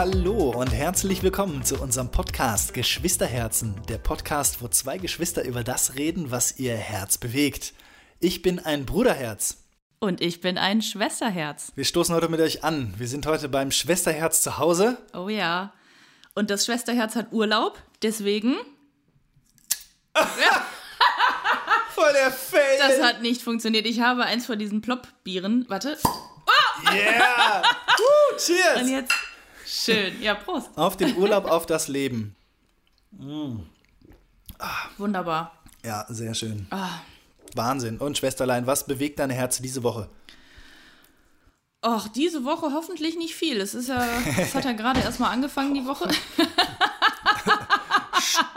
Hallo und herzlich willkommen zu unserem Podcast Geschwisterherzen, der Podcast, wo zwei Geschwister über das reden, was ihr Herz bewegt. Ich bin ein Bruderherz. Und ich bin ein Schwesterherz. Wir stoßen heute mit euch an. Wir sind heute beim Schwesterherz zu Hause. Oh ja. Und das Schwesterherz hat Urlaub, deswegen. Voll der Fail. Das hat nicht funktioniert. Ich habe eins von diesen Plop-Bieren. Warte. Yeah. uh, cheers. Und jetzt. Schön. Ja, Prost. Auf den Urlaub, auf das Leben. Wunderbar. Ja, sehr schön. Ah. Wahnsinn. Und Schwesterlein, was bewegt dein Herz diese Woche? Och, diese Woche hoffentlich nicht viel. Es ist ja, es hat ja gerade erstmal angefangen, die Woche.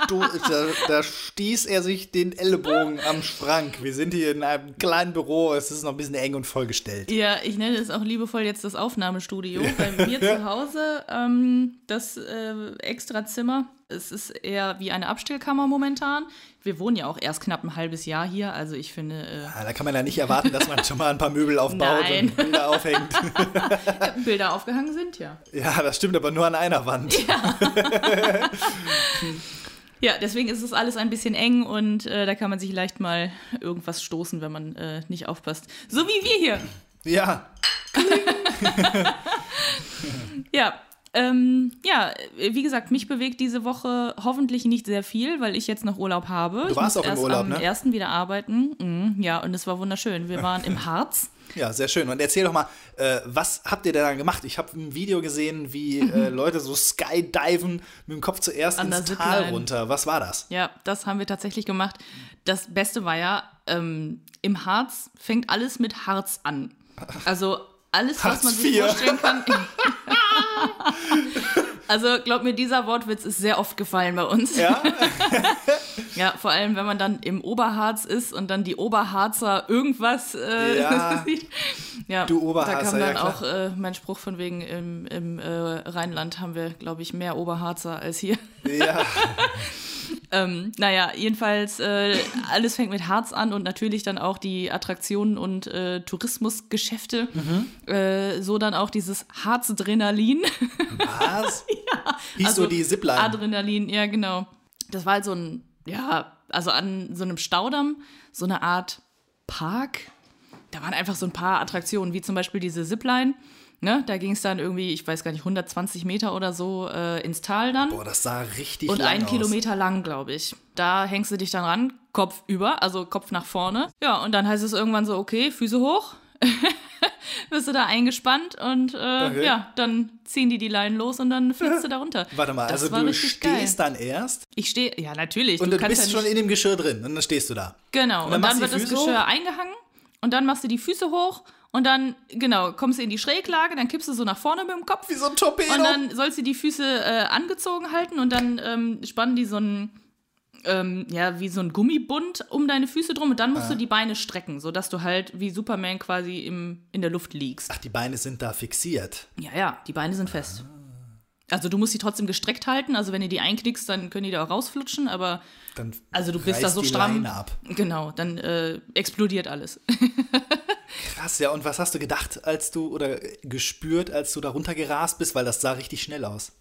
Da, da stieß er sich den Ellenbogen am Schrank. Wir sind hier in einem kleinen Büro. Es ist noch ein bisschen eng und vollgestellt. Ja, ich nenne es auch liebevoll jetzt das Aufnahmestudio. Bei mir zu Hause, ähm, das äh, Extrazimmer. Es ist eher wie eine Abstellkammer momentan. Wir wohnen ja auch erst knapp ein halbes Jahr hier, also ich finde. Äh, Ja, da kann man ja nicht erwarten, dass man schon mal ein paar Möbel aufbaut Nein. und Bilder aufhängt. Bilder aufgehangen sind ja. Ja, das stimmt aber nur an einer Wand. Ja, deswegen ist es alles ein bisschen eng und äh, da kann man sich leicht mal irgendwas stoßen, wenn man äh, nicht aufpasst. So wie wir hier. Ja, Ja. Ähm, ja, wie gesagt, mich bewegt diese Woche hoffentlich nicht sehr viel, weil ich jetzt noch Urlaub habe. Du warst ich muss auch im erst Urlaub, am ne? ersten wieder arbeiten. Mhm, ja, und es war wunderschön. Wir waren im Harz. Ja, sehr schön. Und erzähl doch mal, äh, was habt ihr denn da gemacht? Ich habe ein Video gesehen, wie äh, Leute so skydiven mit dem Kopf zuerst An ins Tal Zipline. runter. Was war das? Ja, das haben wir tatsächlich gemacht. Das Beste war ja, ähm, im Harz fängt alles mit Harz an. Also alles, was man sich Hartz IV. vorstellen kann. also glaub mir, dieser Wortwitz ist sehr oft gefallen bei uns. Ja? Ja, vor allem, wenn man dann im Oberharz ist und dann die Oberharzer irgendwas äh, Ja. sieht. Ja, Du Oberharzer, Da kam ja, dann klar. auch äh, mein Spruch von wegen, im, im äh, Rheinland haben wir, glaube ich, mehr Oberharzer als hier. ja. Ähm, naja, jedenfalls, äh, alles fängt mit Harz an und natürlich dann auch die Attraktionen und äh, Tourismusgeschäfte. Mhm. Äh, so dann auch dieses Harzdrenalin. Was? Hieß Also so die Zipline. Adrenalin, ja, genau. Das war halt so ein, ja, also an so einem Staudamm, so eine Art Park. Da waren einfach so ein paar Attraktionen, wie zum Beispiel diese Zipline. Ne, da ging es dann irgendwie, ich weiß gar nicht, 120 Meter oder so äh, ins Tal dann. Boah, das sah richtig Und einen aus. Kilometer lang, glaube ich. Da hängst du dich dann ran, Kopf über, also Kopf nach vorne. Ja, und dann heißt es irgendwann so, okay, Füße hoch. Bist du da eingespannt und äh, Okay. ja, dann ziehen die die Leinen los und dann fliegst du da runter. Warte mal, Das also du stehst geil. dann erst Ich stehe, ja natürlich. und du, kannst bist ja schon in dem Geschirr drin und dann stehst du da. Genau, und und dann dann, machst du wird das Geschirr hoch? eingehangen und dann machst du die Füße hoch und dann, genau, kommst du in die Schräglage, dann kippst du so nach vorne mit dem Kopf. Wie so ein Torpedo. Und dann sollst du die Füße äh, angezogen halten und dann ähm, spannen die so ein, ähm, ja, wie so ein Gummibund um deine Füße drum und dann musst du die Beine strecken, sodass du halt wie Superman quasi im, in der Luft liegst. Ach, die Beine sind da fixiert. Ja, ja, die Beine sind fest. Also du musst sie trotzdem gestreckt halten, also wenn du die einknickst, dann können die da auch rausflutschen, aber Dann also du bist da so stramm. Genau, dann äh, explodiert alles. Krass, ja. Und was hast du gedacht, als du oder gespürt, als du da runtergerast bist? Weil das sah richtig schnell aus.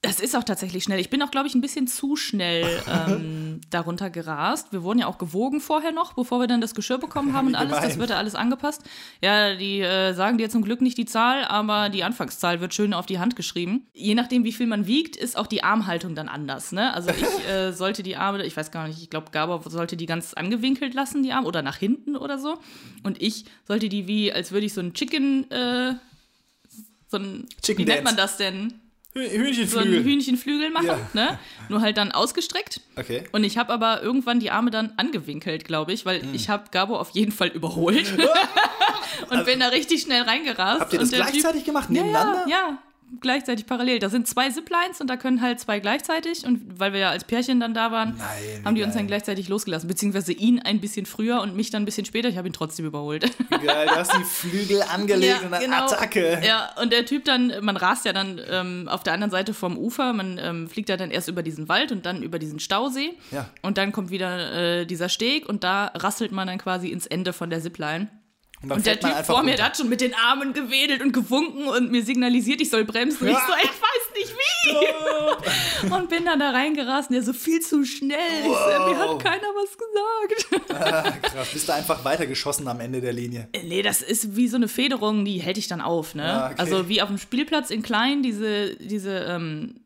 Das ist auch tatsächlich schnell. Ich bin auch, glaube ich, ein bisschen zu schnell ähm, darunter gerast. Wir wurden ja auch gewogen vorher noch, bevor wir dann das Geschirr bekommen haben und alles. Das gemein. wird ja alles angepasst. Ja, die äh, sagen dir zum Glück nicht die Zahl, aber die Anfangszahl wird schön auf die Hand geschrieben. Je nachdem, wie viel man wiegt, ist auch die Armhaltung dann anders. Ne? Also ich äh, sollte die Arme, ich weiß gar nicht, ich glaube, Gabor sollte die ganz angewinkelt lassen, die Arme, oder nach hinten oder so. Und ich sollte die wie, als würde ich so ein Chicken, äh, so ein, Chicken wie nennt man Dance. das denn? Hü- so einen Hühnchenflügel. Hühnchenflügel machen, Ja. ne? Nur halt dann ausgestreckt. Okay. Und ich habe aber irgendwann die Arme dann angewinkelt, glaube ich, weil Hm. ich habe Gabo auf jeden Fall überholt und bin da richtig schnell reingerast. Habt ihr das gleichzeitig gemacht, ja, nebeneinander? Ja, ja, gleichzeitig parallel. Da sind zwei Ziplines und da können halt zwei gleichzeitig. Und weil wir ja als Pärchen dann da waren, Nein, haben die uns dann gleichzeitig losgelassen. Beziehungsweise ihn ein bisschen früher und mich dann ein bisschen später. Ich habe ihn trotzdem überholt. Geil, du hast die Flügel angelegt und dann Attacke. Ja, und der Typ dann, man rast ja dann ähm, auf der anderen Seite vom Ufer, man ähm, fliegt ja dann erst über diesen Wald und dann über diesen Stausee. Ja. Und dann kommt wieder äh, dieser Steg und da rasselt man dann quasi ins Ende von der Zipline. Und, Und der Typ vor mir, runter. hat schon mit den Armen gewedelt und gewunken und mir signalisiert, ich soll bremsen. Und ich so, ich weiß nicht wie. und bin dann da reingerast und der so viel zu schnell. Ich so, mir hat keiner was gesagt. Ah, krass, bist du einfach weitergeschossen am Ende der Linie. nee, das ist wie so eine Federung, die hält dich dann auf, ne? Ah, okay. Also wie auf dem Spielplatz in klein, diese, diese ähm,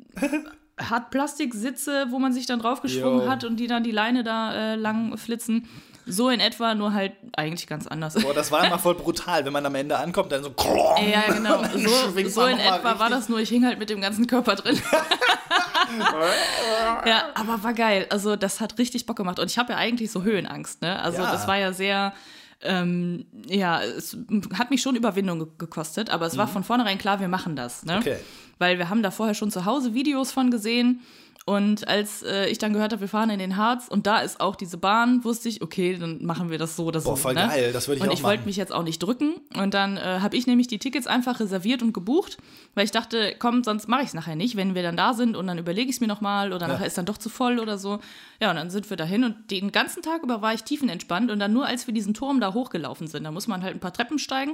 Hartplastiksitze, wo man sich dann draufgeschwungen Jo. hat und die dann die Leine da äh, lang flitzen. So in etwa, nur halt eigentlich ganz anders. Boah, das war immer voll brutal, wenn man am Ende ankommt, dann so. Ja, genau. So, so in etwa war richtig. das nur. Ich hing halt mit dem ganzen Körper drin. ja, aber war geil. Also das hat richtig Bock gemacht. Und ich habe ja eigentlich so Höhenangst. Ne? Also Ja. das war ja sehr. Ähm, ja, es hat mich schon Überwindung ge- gekostet, aber es war von vornherein klar, wir machen das. Ne? Mhm. Okay. Weil wir haben da vorher schon zu Hause Videos von gesehen. Und als äh, ich dann gehört habe, wir fahren in den Harz und da ist auch diese Bahn, wusste ich, okay, dann machen wir das so oder so. Boah, voll ne? geil, das würde ich Und auch ich wollte mich jetzt auch nicht drücken. Und dann äh, habe ich nämlich die Tickets einfach reserviert und gebucht, weil ich dachte, komm, sonst mache ich es nachher nicht, wenn wir dann da sind und dann überlege ich es mir nochmal oder nachher ist dann doch zu voll oder so. Ja, und dann sind wir dahin und den ganzen Tag über war ich tiefenentspannt und dann nur als wir diesen Turm da hochgelaufen sind, da muss man halt ein paar Treppen steigen.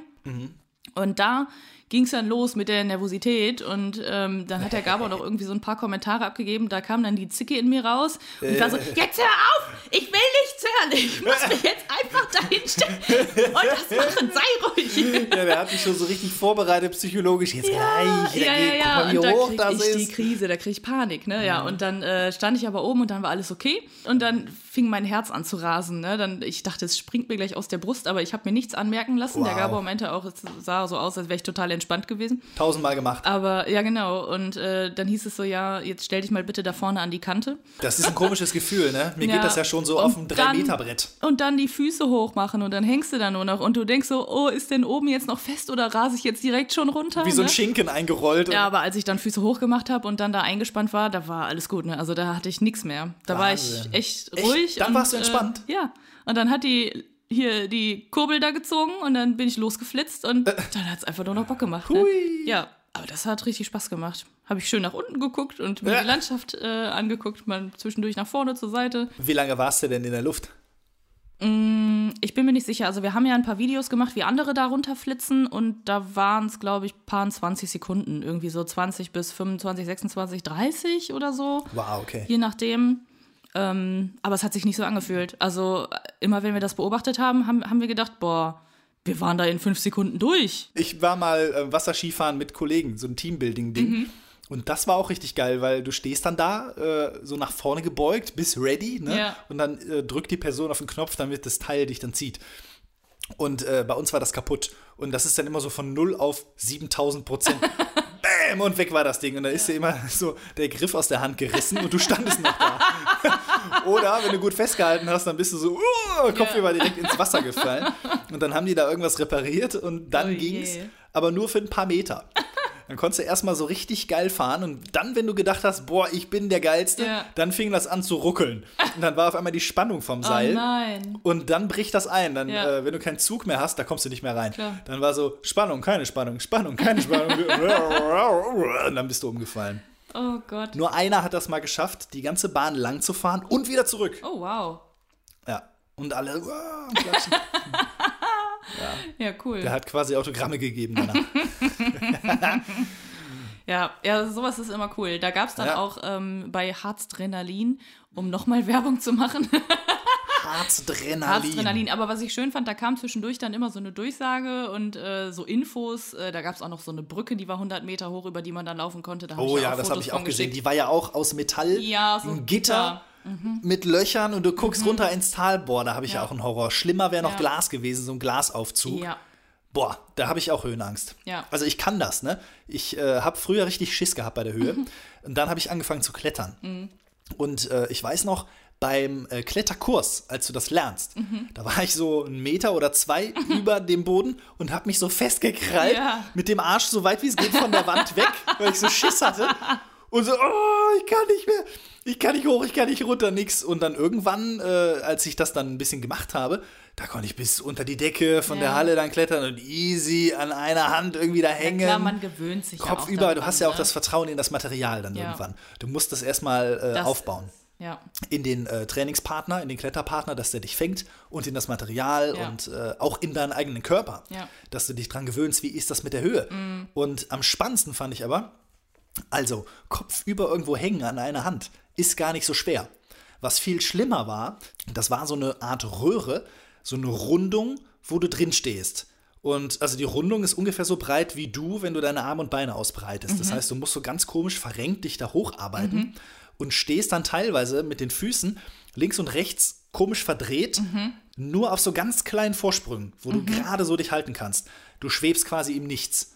Und da ging es dann los mit der Nervosität und ähm, dann hat der Gabor noch irgendwie so ein paar Kommentare abgegeben. Da kam dann die Zicke in mir raus und ich war so, jetzt hör auf, ich will nichts hören, ich muss mich jetzt einfach dahin stellen und das machen, sei ruhig. Ja, der hat mich schon so richtig vorbereitet, psychologisch. Jetzt gleich. ja, ja, ja. Guck mal, wie und da hoch ich die ist. Krise, da krieg ich Panik, ne? Ja, und dann äh, stand ich aber oben und dann war alles okay. Und dann fing mein Herz an zu rasen, ne? Dann, ich dachte, es springt mir gleich aus der Brust, aber ich habe mir nichts anmerken lassen. Der Wow. Gabor meinte auch, es sah so aus, als wäre ich total entspannt gewesen. Tausendmal gemacht. Aber ja, genau. Und äh, dann hieß es so, ja, jetzt stell dich mal bitte da vorne an die Kante. Das ist ein komisches Gefühl, ne? Mir Ja. geht das ja schon so auf ein dann- 3-Meter-Brett. Und dann die Füße hochmachen und dann hängst du da nur noch und du denkst so, oh, ist denn oben jetzt noch fest oder rase ich jetzt direkt schon runter? Wie so ein ne? Schinken eingerollt. Ja, aber als ich dann Füße hochgemacht habe und dann da eingespannt war, da war alles gut. Ne? Also da hatte ich nichts mehr. Da war ich Wahnsinn. echt Echt? ruhig. Dann und, warst du entspannt? Äh, ja. Und dann hat die hier die Kurbel da gezogen und dann bin ich losgeflitzt und dann hat es einfach nur noch Bock gemacht. Ne? Hui. Ja, aber das hat richtig Spaß gemacht. Habe ich schön nach unten geguckt und mir Ja. die Landschaft äh, angeguckt, mal zwischendurch nach vorne zur Seite. Wie lange warst du denn in der Luft? Ich bin mir nicht sicher. Also wir haben ja ein paar Videos gemacht, wie andere da runterflitzen und da waren es, glaube ich, paar 20 Sekunden. Irgendwie so 20 bis 25, 26, 30 oder so. Wow, okay. Je nachdem. Ähm, aber es hat sich nicht so angefühlt. Also äh, immer wenn wir das beobachtet haben, haben, haben wir gedacht, boah, wir waren da in fünf Sekunden durch. Ich war mal äh, Wasserskifahren mit Kollegen, so ein Teambuilding-Ding. Mhm. Und das war auch richtig geil, weil du stehst dann da, äh, so nach vorne gebeugt, bist ready, ne? Ja. Und dann äh, drückt die Person auf den Knopf, damit das Teil dich dann zieht. Und äh, bei uns war das kaputt. Und das ist dann immer so von 0 auf 7000 Prozent. Bäm! Und weg war das Ding. Und dann ist dir immer so der Griff aus der Hand gerissen und du standest noch da. Oder wenn du gut festgehalten hast, dann bist du so, uh, Kopfüber direkt ins Wasser gefallen. Und dann haben die da irgendwas repariert und dann Oh je. ging's, aber nur für ein paar Meter. Dann konntest du erstmal so richtig geil fahren und dann, wenn du gedacht hast, boah, ich bin der Geilste, Ja. dann fing das an zu ruckeln. Und dann war auf einmal die Spannung vom Seil. Oh nein. Und dann bricht das ein. Dann, Ja. äh, wenn du keinen Zug mehr hast, da kommst du nicht mehr rein. Klar. Dann war so Spannung, keine Spannung, Spannung, keine Spannung. und dann bist du umgefallen. Oh Gott. Nur einer hat das mal geschafft, die ganze Bahn lang zu fahren und wieder zurück. Oh wow. Ja. Und alle wow, klatschen. Ja, cool. Der hat quasi Autogramme gegeben danach. Ja, ja, sowas ist immer cool. Da gab es dann Ja. auch ähm, bei Harzdrenalin, um nochmal Werbung zu machen. Harzdrenalin. Harzdrenalin. Aber was ich schön fand, da kam zwischendurch dann immer so eine Durchsage und äh, so Infos. Äh, da gab es auch noch so eine Brücke, die war 100 Meter hoch, über die man dann laufen konnte. Da Oh ja, auch das habe ich auch gesehen. geschickt. Die war ja auch aus Metall. Ja, so ein Gitter. Mit Löchern und du guckst runter ins Tal. Boah, da habe ich ja. Mhm. Ja. auch einen Horror. Schlimmer wäre noch Ja. Glas gewesen, so ein Glasaufzug. Ja. Boah, da habe ich auch Höhenangst. Ja. Also ich kann das, ne? Ich äh, habe früher richtig Schiss gehabt bei der Höhe. Mhm. Und dann habe ich angefangen zu klettern. Und äh, ich weiß noch, beim äh, Kletterkurs, als du das lernst, Mhm. da war ich so einen Meter oder zwei über dem Boden und habe mich so festgekrallt, Ja. mit dem Arsch so weit wie es geht von der Wand weg, weil ich so Schiss hatte. Und so, oh, ich kann nicht mehr, ich kann nicht hoch, ich kann nicht runter, nix. Und dann irgendwann, äh, als ich das dann ein bisschen gemacht habe, da konnte ich bis unter die Decke von der Ja. Halle dann klettern und easy an einer Hand irgendwie da Ja, hängen. klar, man gewöhnt sich ja Kopf auch über, du daran, hast ja auch ne? das Vertrauen in das Material dann Ja. irgendwann. Du musst das erstmal äh, Das aufbauen. Ja. in den äh, Trainingspartner, in den Kletterpartner, dass der dich fängt und in das Material Ja. und äh, auch in deinen eigenen Körper, Ja. dass du dich dran gewöhnst, wie ist das mit der Höhe. Und am spannendsten fand ich aber, also Kopf über irgendwo hängen an einer Hand ist gar nicht so schwer. Was viel schlimmer war, das war so eine Art Röhre, so eine Rundung, wo du drin stehst. Und also die Rundung ist ungefähr so breit wie du, wenn du deine Arme und Beine ausbreitest. Das heißt, du musst so ganz komisch verrenkt dich da hocharbeiten und stehst dann teilweise mit den Füßen links und rechts komisch verdreht, nur auf so ganz kleinen Vorsprüngen, wo du gerade so dich halten kannst. Du schwebst quasi im Nichts.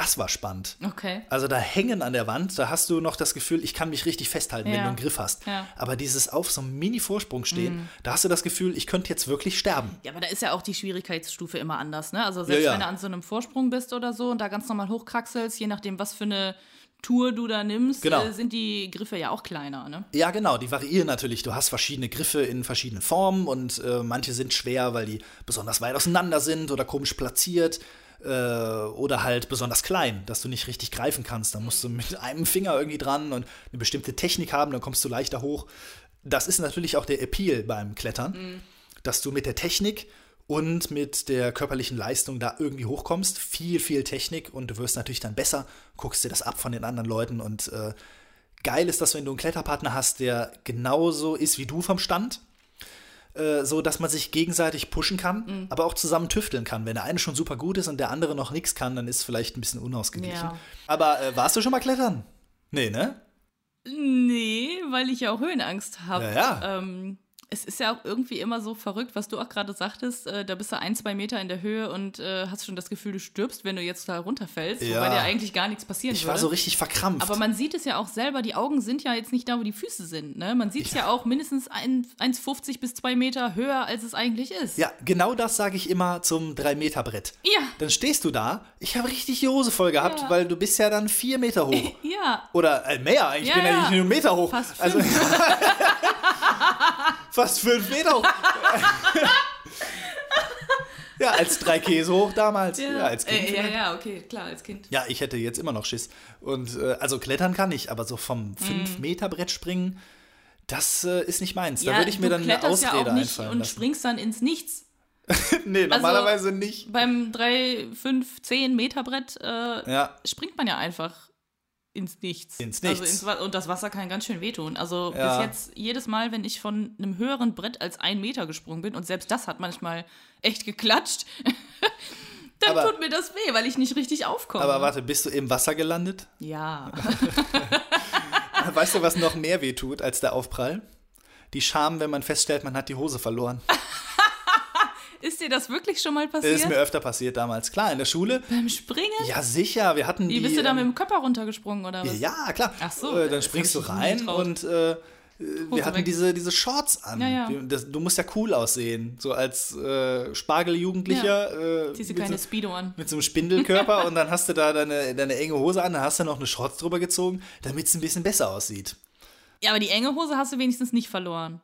Das war spannend. Okay. Also da hängen an der Wand, da hast du noch das Gefühl, ich kann mich richtig festhalten, wenn Ja. du einen Griff hast. Ja. Mhm. Aber dieses auf so einem Mini-Vorsprung stehen, da hast du das Gefühl, ich könnte jetzt wirklich sterben. Ja, aber da ist ja auch die Schwierigkeitsstufe immer anders, ne? Also selbst ja. wenn du an so einem Vorsprung bist oder so und da ganz normal hochkraxelst, je nachdem, was für eine Tour du da nimmst, Genau. äh, sind die Griffe ja auch kleiner, ne? Ja, genau, die variieren natürlich. Du hast verschiedene Griffe in verschiedenen Formen und äh, manche sind schwer, weil die besonders weit auseinander sind oder komisch platziert äh, oder halt besonders klein, dass du nicht richtig greifen kannst. Da musst du mit einem Finger irgendwie dran und eine bestimmte Technik haben, dann kommst du leichter hoch. Das ist natürlich auch der Appeal beim Klettern, dass du mit der Technik und mit der körperlichen Leistung da irgendwie hochkommst. Viel, viel Technik und du wirst natürlich dann besser, guckst dir das ab von den anderen Leuten und äh, geil ist das, wenn du einen Kletterpartner hast, der genauso ist wie du vom Stand. Äh, So, dass man sich gegenseitig pushen kann, aber auch zusammen tüfteln kann. Wenn der eine schon super gut ist und der andere noch nichts kann, dann ist es vielleicht ein bisschen unausgeglichen. Ja. Aber äh, warst du schon mal klettern? Nee, ne? Nee, weil ich ja auch Höhenangst habe. Ja, ja. Ähm, es ist ja auch irgendwie immer so verrückt, was du auch gerade sagtest. Äh, da bist du ein, zwei Meter in der Höhe und äh, hast schon das Gefühl, du stirbst, wenn du jetzt da runterfällst, Ja. wobei dir eigentlich gar nichts passieren Ich würde. war so richtig verkrampft. Aber man sieht es ja auch selber, die Augen sind ja jetzt nicht da, wo die Füße sind. Ne? Man sieht es ja. auch mindestens ein- 1,50 bis 2 Meter höher, als es eigentlich ist. ja, genau das sage ich immer zum 3-Meter-Brett. Ja. Dann stehst du da, ich habe richtig die Hose voll gehabt, Ja. weil du bist ja dann vier Meter hoch. Ja. Oder äh, mehr, Ja, bin ja ja. nicht nur einen Meter hoch. Fast also, fast fünf Meter hoch. ja, als drei Käse hoch damals. Ja, als Kind. äh, ja, ja, okay, klar, als Kind. Ja, ich hätte jetzt immer noch Schiss. Und äh, also klettern kann ich, aber so vom 5-Meter-Brett springen, das äh, ist nicht meins. Da ja, würde ich mir dann eine Ausrede ja auch nicht einfallen und lassen. springst dann ins Nichts. nee, normalerweise nicht. Beim 3, 5, 10 Meter Brett äh, Ja, springt man ja einfach ins Nichts. Ins Also Nichts. ins Wa- und das Wasser kann ganz schön wehtun. Also Ja. bis jetzt, jedes Mal, wenn ich von einem höheren Brett als ein Meter gesprungen bin, und selbst das hat manchmal echt geklatscht, dann Aber- tut mir das weh, weil ich nicht richtig aufkomme. aber warte, bist du im Wasser gelandet? ja. Weißt du, was noch mehr weh tut als der Aufprall? Die Scham, wenn man feststellt, man hat die Hose verloren. Ist dir das wirklich schon mal Das passiert? ist mir öfter passiert damals. Klar, in der Schule. Beim Springen? Ja, sicher. Wir hatten Wie die. bist du da mit ähm, dem Körper runtergesprungen oder was? Ja, klar. Ach so, Äh, dann springst du rein und äh, wir Hose hatten weg. diese, diese Shorts an. Ja, ja. Das, du musst ja cool aussehen. So als äh, Spargeljugendlicher. Äh, Ziehst du mit keine so, Speedo an. mit so einem Spindelkörper und dann hast du da deine, deine enge Hose an, dann hast du noch eine Shorts drüber gezogen, damit es ein bisschen besser aussieht. Ja, aber die enge Hose hast du wenigstens nicht verloren.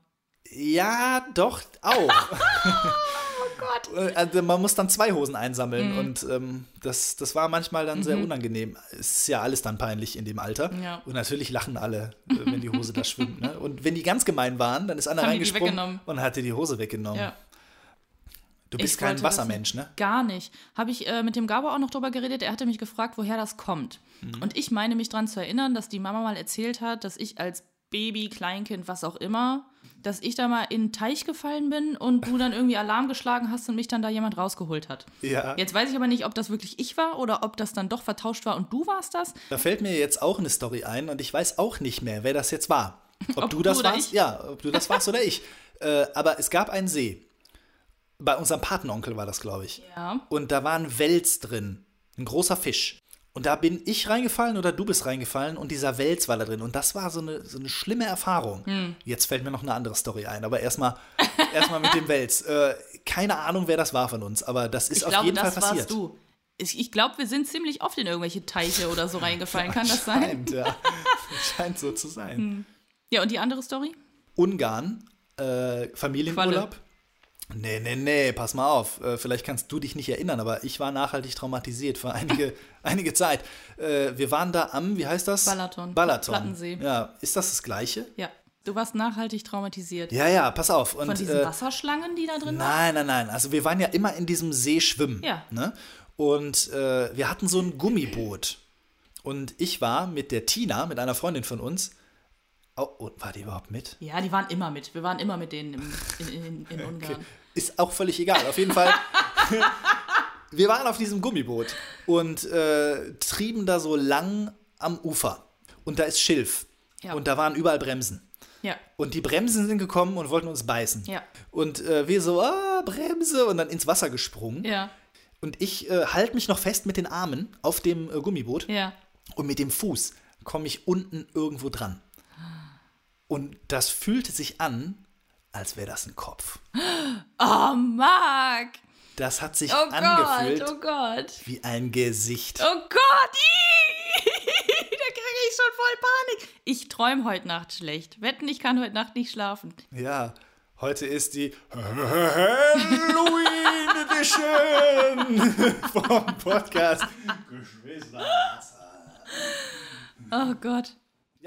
Ja, doch, auch. Gott. Also man muss dann zwei Hosen einsammeln Mhm. und ähm, das, das war manchmal dann sehr unangenehm. Es ist ja alles dann peinlich in dem Alter. Ja. Und natürlich lachen alle, äh, wenn die Hose da schwimmt. Ne? Und wenn die ganz gemein waren, dann ist einer Haben reingesprungen und hat dir die Hose weggenommen. Ja. Du bist Ich kein Wassermensch, ne? Gar nicht. Habe ich äh, mit dem Gabo auch noch drüber geredet. Er hatte mich gefragt, woher das kommt. Mhm. Und ich meine mich daran zu erinnern, dass die Mama mal erzählt hat, dass ich als Baby, Kleinkind, was auch immer, dass ich da mal in einen Teich gefallen bin und du dann irgendwie Alarm geschlagen hast und mich dann da jemand rausgeholt hat. Ja. Jetzt weiß ich aber nicht, ob das wirklich ich war oder ob das dann doch vertauscht war und du warst das. Da fällt mir jetzt auch eine Story ein und ich weiß auch nicht mehr, wer das jetzt war. Ob, Ob du das warst? ich? Ja, ob du das warst oder ich. Äh, aber es gab einen See. Bei unserem Patenonkel war das, glaube ich. Ja. Und da war ein Wels drin. Ein großer Fisch. Und da bin ich reingefallen oder du bist reingefallen und dieser Wels war da drin. Und das war so eine, so eine schlimme Erfahrung. Hm. Jetzt fällt mir noch eine andere Story ein. Aber erstmal erst mal mit dem Wels. Äh, keine Ahnung, wer das war von uns. Aber das ist Ich auf glaube, jeden Fall passiert. warst du. Ich, ich glaube, wir sind ziemlich oft in irgendwelche Teiche oder so reingefallen. Kann das sein? Scheint, ja. Scheint so zu sein. Ja, und die andere Story? Ungarn, äh, Familienurlaub. Nee, nee, nee, pass mal auf. Äh, vielleicht kannst du dich nicht erinnern, aber ich war nachhaltig traumatisiert für einige, einige Zeit. Äh, wir waren da am, wie heißt das? Balaton. Balaton. Plattensee. Ja, ist das das Gleiche? Ja. Du warst nachhaltig traumatisiert. Ja, ja, pass auf. Und, Von diesen äh, Wasserschlangen, die da drin waren? Nein, nein, nein. Also wir waren ja immer in diesem See schwimmen. Ja. Ne? Und äh, wir hatten so ein Gummiboot. Und ich war mit der Tina, mit einer Freundin von uns. Oh, oh, war die überhaupt mit? Ja, die waren immer mit. Wir waren immer mit denen im, in, in, in Ungarn. Ist auch völlig egal. Auf jeden Fall. wir waren auf diesem Gummiboot und äh, trieben da so lang am Ufer. Und da ist Schilf. Ja. Und da waren überall Bremsen. Ja. Und die Bremsen sind gekommen und wollten uns beißen. Ja. Und äh, wir so, ah, Bremse, und dann ins Wasser gesprungen. Ja. Und ich äh, halte mich noch fest mit den Armen auf dem äh, Gummiboot Ja. und mit dem Fuß komme ich unten irgendwo dran. Und das fühlte sich an, als wäre das ein Kopf. Oh, Marc! Das hat sich Oh angefühlt Gott, oh Gott. wie ein Gesicht. Oh Gott! Da kriege ich schon voll Panik. Ich träume heute Nacht schlecht. Wetten, ich kann heute Nacht nicht schlafen. Ja, heute ist die Halloween Edition vom Podcast. Oh Gott.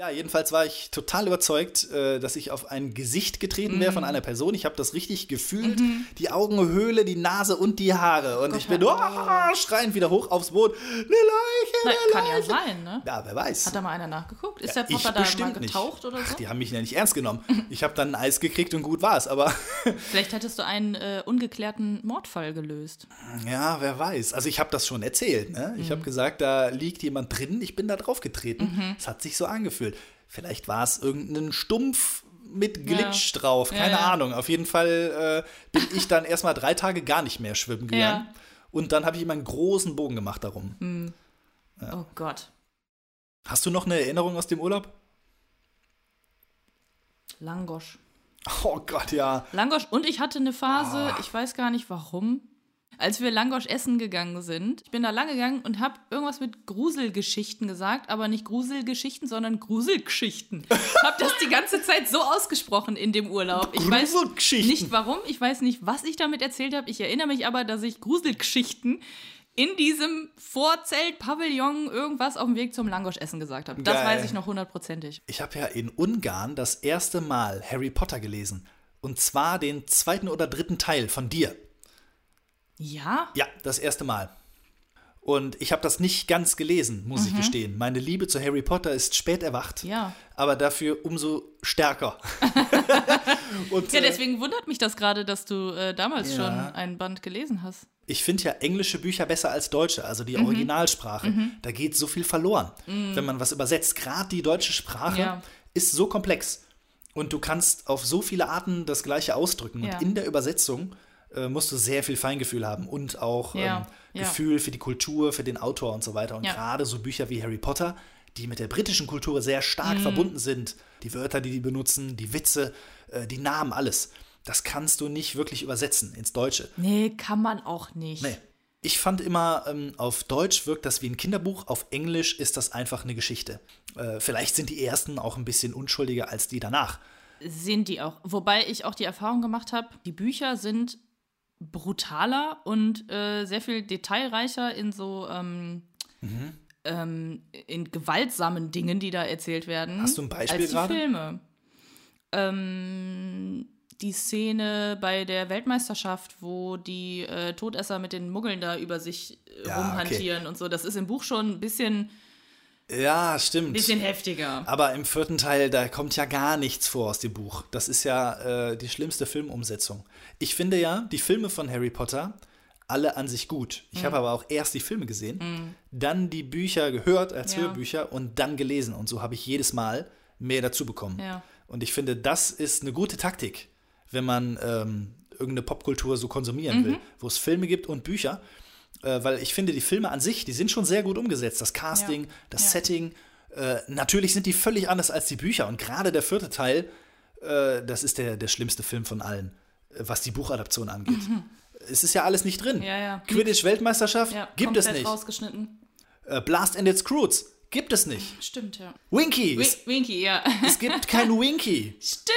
Ja, jedenfalls war ich total überzeugt, äh, dass ich auf ein Gesicht getreten wäre von einer Person. Ich habe das richtig gefühlt. Die Augenhöhle, die Nase und die Haare. Und ich bin oh, schreiend wieder hoch aufs Boot. Eine Leiche, Na, eine kann ja sein, ne? Ja, wer weiß. Hat da mal einer nachgeguckt? Ist der Ich Papa da mal bestimmt nicht. getaucht oder Ach, so? die haben mich ja nicht ernst genommen. Ich habe dann ein Eis gekriegt und gut war's. Aber Vielleicht hättest du einen äh, ungeklärten Mordfall gelöst. ja, wer weiß. Also ich habe das schon erzählt. Ne? Ich habe gesagt, da liegt jemand drin. Ich bin da drauf getreten. Es hat sich so angefühlt. Vielleicht war es irgendein Stumpf mit Glitch drauf. Ja, Keine ja. Ahnung. Auf jeden Fall äh, bin ich dann erstmal drei Tage gar nicht mehr schwimmen gegangen. Ja. Und dann habe ich immer einen großen Bogen gemacht darum. Oh Gott. Hast du noch eine Erinnerung aus dem Urlaub? Langosch. Oh Gott, ja. Langosch. Und ich hatte eine Phase, Ah. ich weiß gar nicht warum, als wir Langosch essen gegangen sind. Ich bin da lang gegangen und habe irgendwas mit Gruselgeschichten gesagt, aber nicht Gruselgeschichten, sondern Gruselgeschichten. hab das die ganze Zeit so ausgesprochen in dem Urlaub. Ich weiß Gruselgeschichten. nicht warum, ich weiß nicht, was ich damit erzählt habe. Ich erinnere mich aber, dass ich Gruselgeschichten in diesem Vorzelt, Pavillon, irgendwas auf dem Weg zum Langosch-Essen gesagt habe. Das Geil. weiß ich noch hundertprozentig. Ich habe ja in Ungarn das erste Mal Harry Potter gelesen. Und zwar den zweiten oder dritten Teil von dir. Ja? Ja, das erste Mal. Und ich habe das nicht ganz gelesen, muss ich gestehen. Meine Liebe zu Harry Potter ist spät erwacht, Mhm. Ja. aber dafür umso stärker. Und, Ja, äh, deswegen wundert mich das gerade, dass du äh, damals Ja. schon einen Band gelesen hast. ich finde ja englische Bücher besser als deutsche, also Mhm. die Originalsprache. Da geht so viel verloren, wenn man was übersetzt. Gerade die deutsche Sprache Mhm. Ja. ist so komplex. Und du kannst auf so viele Arten das Gleiche ausdrücken. Und in der Übersetzung äh, musst du sehr viel Feingefühl haben und auch Ja, ähm, ja. Gefühl für die Kultur, für den Autor und so weiter. Und Ja. gerade so Bücher wie Harry Potter, die mit der britischen Kultur sehr stark Mhm. verbunden sind, die Wörter, die die benutzen, die Witze, äh, die Namen, alles, das kannst du nicht wirklich übersetzen ins Deutsche. Nee, kann man auch nicht. Nee. Ich fand immer, ähm, auf Deutsch wirkt das wie ein Kinderbuch, auf Englisch ist das einfach eine Geschichte. Äh, vielleicht sind die ersten auch ein bisschen unschuldiger als die danach. Sind die auch. Wobei ich auch die Erfahrung gemacht habe, die Bücher sind brutaler und äh, sehr viel detailreicher in so ähm, Mhm. ähm, in gewaltsamen Dingen, die da erzählt werden. Hast du ein Beispiel als die gerade? Filme. Ähm, die Szene bei der Weltmeisterschaft, wo die äh, Todesser mit den Muggeln da über sich äh, Ja, rumhantieren und so, das ist im Buch schon ein bisschen, Ja, stimmt. bisschen heftiger. Aber im vierten Teil, da kommt ja gar nichts vor aus dem Buch. Das ist ja äh, die schlimmste Filmumsetzung. Ich finde ja, die Filme von Harry Potter, alle an sich gut. Mhm. Ich habe aber auch erst die Filme gesehen, dann die Bücher gehört als Ja. Hörbücher und dann gelesen. Und so habe ich jedes Mal mehr dazu bekommen. Ja. Und ich finde, das ist eine gute Taktik, wenn man ähm, irgendeine Popkultur so konsumieren Mhm. will, wo es Filme gibt und Bücher. Äh, weil ich finde, die Filme an sich, die sind schon sehr gut umgesetzt. Das Casting, Ja. das Ja. Setting. Äh, natürlich sind die völlig anders als die Bücher. Und gerade der vierte Teil, äh, das ist der, der schlimmste Film von allen, äh, was die Buchadaption angeht. Es ist ja alles nicht drin. Mhm. Ja. Quidditch-Weltmeisterschaft gibt es nicht. rausgeschnitten. Äh, Blast and its Croods gibt es nicht. Stimmt, ja. Winky, Win Winky, ja. es gibt kein Winky. Stimmt!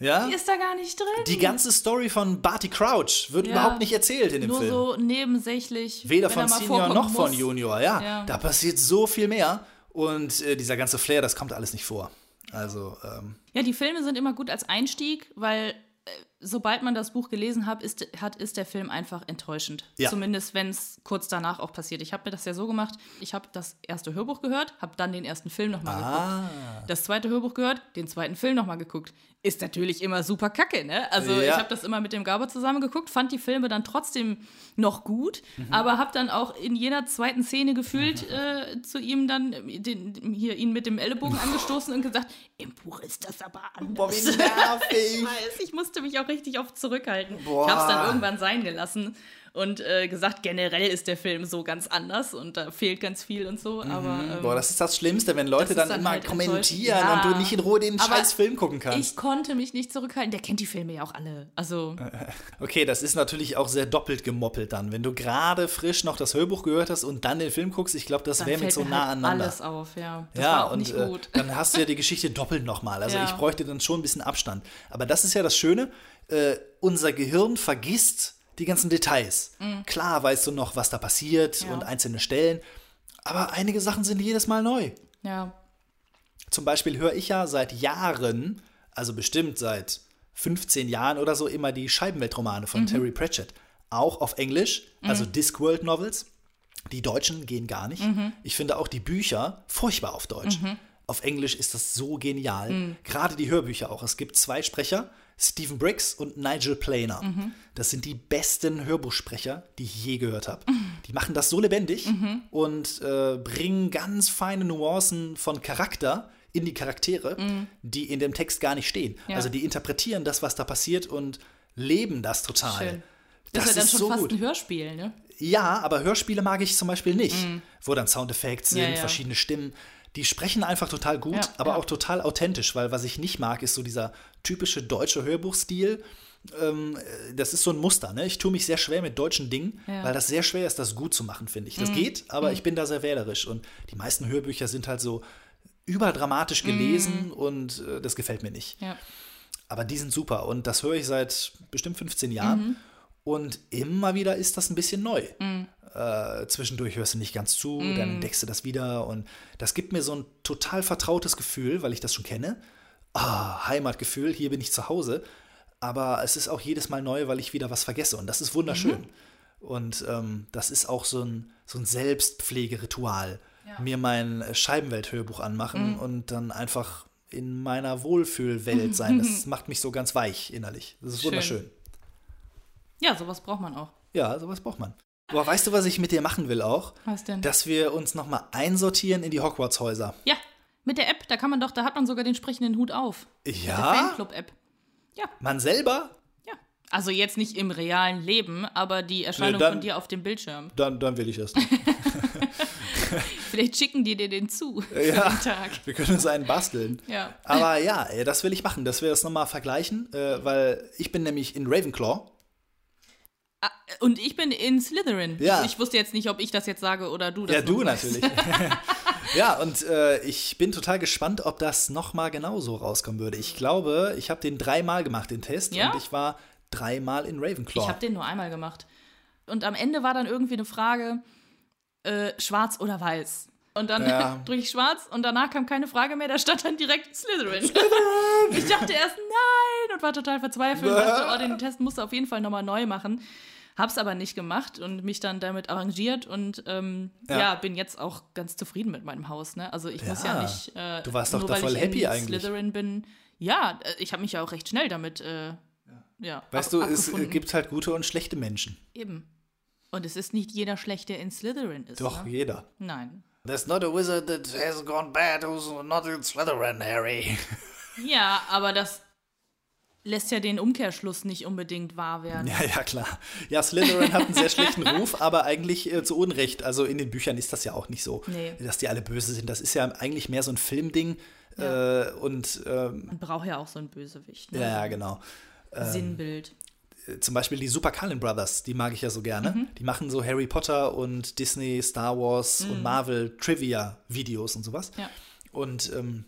Ja? Die ist da gar nicht drin. Die ganze Story von Barty Crouch wird Ja. überhaupt nicht erzählt in dem Nur Film. so nebensächlich. Weder von Senior noch von muss. Junior, ja. Ja. Da passiert so viel mehr. Und äh, dieser ganze Flair, das kommt alles nicht vor. Also, ähm, Ja, die Filme sind immer gut als Einstieg, weil äh, sobald man das Buch gelesen hat, ist, hat, ist der Film einfach enttäuschend. Ja. Zumindest, wenn es kurz danach auch passiert. Ich habe mir das ja so gemacht, ich habe das erste Hörbuch gehört, habe dann den ersten Film nochmal Ah. geguckt. Das zweite Hörbuch gehört, den zweiten Film nochmal geguckt. Ist natürlich immer super kacke, ne? Also Ja. ich habe das immer mit dem Gaber zusammen geguckt, fand die Filme dann trotzdem noch gut, Mhm. aber habe dann auch in jeder zweiten Szene gefühlt äh, zu ihm dann den, hier ihn mit dem Ellenbogen angestoßen und gesagt, im Buch ist das aber anders. Boah, wie Ich nervig. weiß, ich musste mich auch richtig oft zurückhalten. Boah. Ich habe es dann irgendwann sein gelassen und äh, gesagt, generell ist der Film so ganz anders und da fehlt ganz viel und so. Aber ähm, Boah, das ist das Schlimmste, wenn Leute dann, dann immer halt kommentieren enttäuschend. und Ja. du nicht in Ruhe den Aber scheiß Film gucken kannst. ich konnte mich nicht zurückhalten. Der kennt die Filme ja auch alle. Also Okay, das ist natürlich auch sehr doppelt gemoppelt dann. Wenn du gerade frisch noch das Hörbuch gehört hast und dann den Film guckst, ich glaube, das wäre mit so nah halt aneinander. alles auf, ja. Das ja, war auch und nicht äh, dann hast du ja die Geschichte doppelt nochmal. Also Ja. ich bräuchte dann schon ein bisschen Abstand. Aber das ist ja das Schöne, äh, unser Gehirn vergisst die ganzen Details. Klar weißt du noch, was da passiert Mhm. Ja. und einzelne Stellen, aber einige Sachen sind jedes Mal neu. Ja. Zum Beispiel höre ich ja seit Jahren, also bestimmt seit 15 Jahren oder so, immer die Scheibenweltromane von Terry Pratchett. Auch auf Englisch, also Discworld Novels. Die Deutschen gehen gar nicht. Ich finde auch die Bücher furchtbar auf Deutsch. Auf Englisch ist das so genial. Gerade die Hörbücher auch. Es gibt zwei Sprecher, Stephen Briggs und Nigel Planer. Das sind die besten Hörbuchsprecher, die ich je gehört habe. Die machen das so lebendig und äh, bringen ganz feine Nuancen von Charakter in die Charaktere, die in dem Text gar nicht stehen. Ja. Also die interpretieren das, was da passiert und leben das total. Schön. Das, ist ja dann schon so fast gut. ein Hörspiel, ne? Ja, aber Hörspiele mag ich zum Beispiel nicht, wo dann Soundeffekte sind, Mhm. Ja, ja. verschiedene Stimmen. Die sprechen einfach total gut, Ja, aber ja. auch total authentisch, weil was ich nicht mag, ist so dieser typische deutsche Hörbuchstil. Ähm, äh, das ist so ein Muster, ne? Ich tue mich sehr schwer mit deutschen Dingen, Ja. Mhm. weil das sehr schwer ist, das gut zu machen, finde ich. Das geht, aber ich bin da sehr wählerisch und die meisten Hörbücher sind halt so überdramatisch gelesen und äh, das gefällt mir nicht. Ja. Aber die sind super und das höre ich seit bestimmt 15 Jahren. Und immer wieder ist das ein bisschen neu. Äh, zwischendurch hörst du nicht ganz zu, dann entdeckst du das wieder. Und das gibt mir so ein total vertrautes Gefühl, weil ich das schon kenne. Ah, Heimatgefühl, hier bin ich zu Hause. Aber es ist auch jedes Mal neu, weil ich wieder was vergesse. Und das ist wunderschön. Und ähm, das ist auch so ein, so ein Selbstpflegeritual. Mir mein Scheibenwelt-Hörbuch anmachen und dann einfach in meiner Wohlfühlwelt sein. Das macht mich so ganz weich innerlich. Das ist Schön. wunderschön. ja, sowas braucht man auch. Ja, sowas braucht man. Boah, weißt du, was ich mit dir machen will auch? Was denn? Dass wir uns nochmal einsortieren in die Hogwarts-Häuser. ja, mit der App, da kann man doch, da hat man sogar den sprechenden Hut auf. Der Ja? Fanclub-App. Ja, Man selber? ja. Also jetzt nicht im realen Leben, aber die Erscheinung Nee, dann- von dir auf dem Bildschirm. Dann, dann will ich das. Vielleicht schicken die dir den zu Ja. den Tag. Wir können uns einen basteln. Ja. Aber ja, das will ich machen, dass wir das nochmal vergleichen, äh, weil ich bin nämlich in Ravenclaw. Und ich bin in Slytherin. Ja. Ich, wusste jetzt nicht, ob ich das jetzt sage oder du das Ja, du sagst. natürlich. ja, und äh, ich bin total gespannt, ob das nochmal genauso rauskommen würde. Ich glaube, ich habe den dreimal gemacht, den Test. Ja? Und ich war dreimal in Ravenclaw. Ich habe den nur einmal gemacht. Und am Ende war dann irgendwie eine Frage, äh, schwarz oder weiß. Und dann Ja. drücke ich schwarz und danach kam keine Frage mehr, da stand dann direkt Slytherin. ich dachte erst nein und war total verzweifelt. Und dachte, oh, den Test musst du auf jeden Fall nochmal neu machen. Hab's aber nicht gemacht und mich dann damit arrangiert und ähm, ja. Ja. bin jetzt auch ganz zufrieden mit meinem Haus. Ne? Also ich muss ja Ja. nicht. Äh, Du warst doch nur da weil voll ich happy in eigentlich. Slytherin bin. Ja, äh, ich habe mich ja auch recht schnell damit. Äh, ja. weißt ab- du, es äh, gibt halt gute und schlechte Menschen. Eben. Und es ist nicht jeder schlecht, der in Slytherin ist. Doch, Ne? jeder. Nein. There's not a wizard that has gone bad who's not in Slytherin, Harry. Ja, aber das lässt ja den Umkehrschluss nicht unbedingt wahr werden. Ja, ja, klar. Ja, Slytherin hat einen sehr schlechten Ruf, aber eigentlich äh, zu Unrecht. Also in den Büchern ist das ja auch nicht so, Nee. dass die alle böse sind. Das ist ja eigentlich mehr so ein Filmding. Äh, und ähm, Man braucht ja auch so einen Bösewicht. Ne? ja, ja, genau. Sinnbild. Äh, Zum Beispiel die Super Cullen Brothers, die mag ich ja so gerne. Mhm. Die machen so Harry Potter und Disney, Star Wars und Marvel Trivia-Videos und sowas. Ja. Und ähm,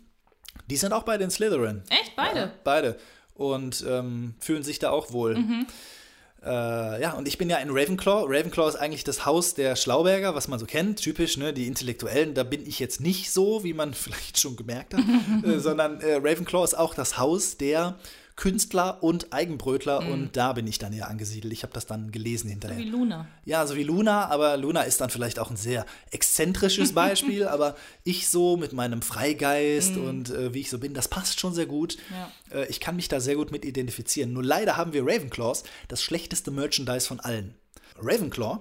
die sind auch beide in Slytherin. Echt? Beide? Ja, beide. Und ähm, fühlen sich da auch wohl. Mhm. Äh, ja, und ich bin ja in Ravenclaw. Ravenclaw ist eigentlich das Haus der Schlauberger, was man so kennt, typisch, ne, die Intellektuellen. Da bin ich jetzt nicht so, wie man vielleicht schon gemerkt hat, äh, sondern äh, Ravenclaw ist auch das Haus der Künstler und Eigenbrötler Mhm. und da bin ich dann ja angesiedelt. Ich habe das dann gelesen hinterher. Wie Luna. Ja, so wie Luna, aber Luna ist dann vielleicht auch ein sehr exzentrisches Beispiel, aber ich so mit meinem Freigeist und äh, wie ich so bin, das passt schon sehr gut. Ja. Äh, ich kann mich da sehr gut mit identifizieren. Nur leider haben wir Ravenclaws das schlechteste Merchandise von allen. Ravenclaw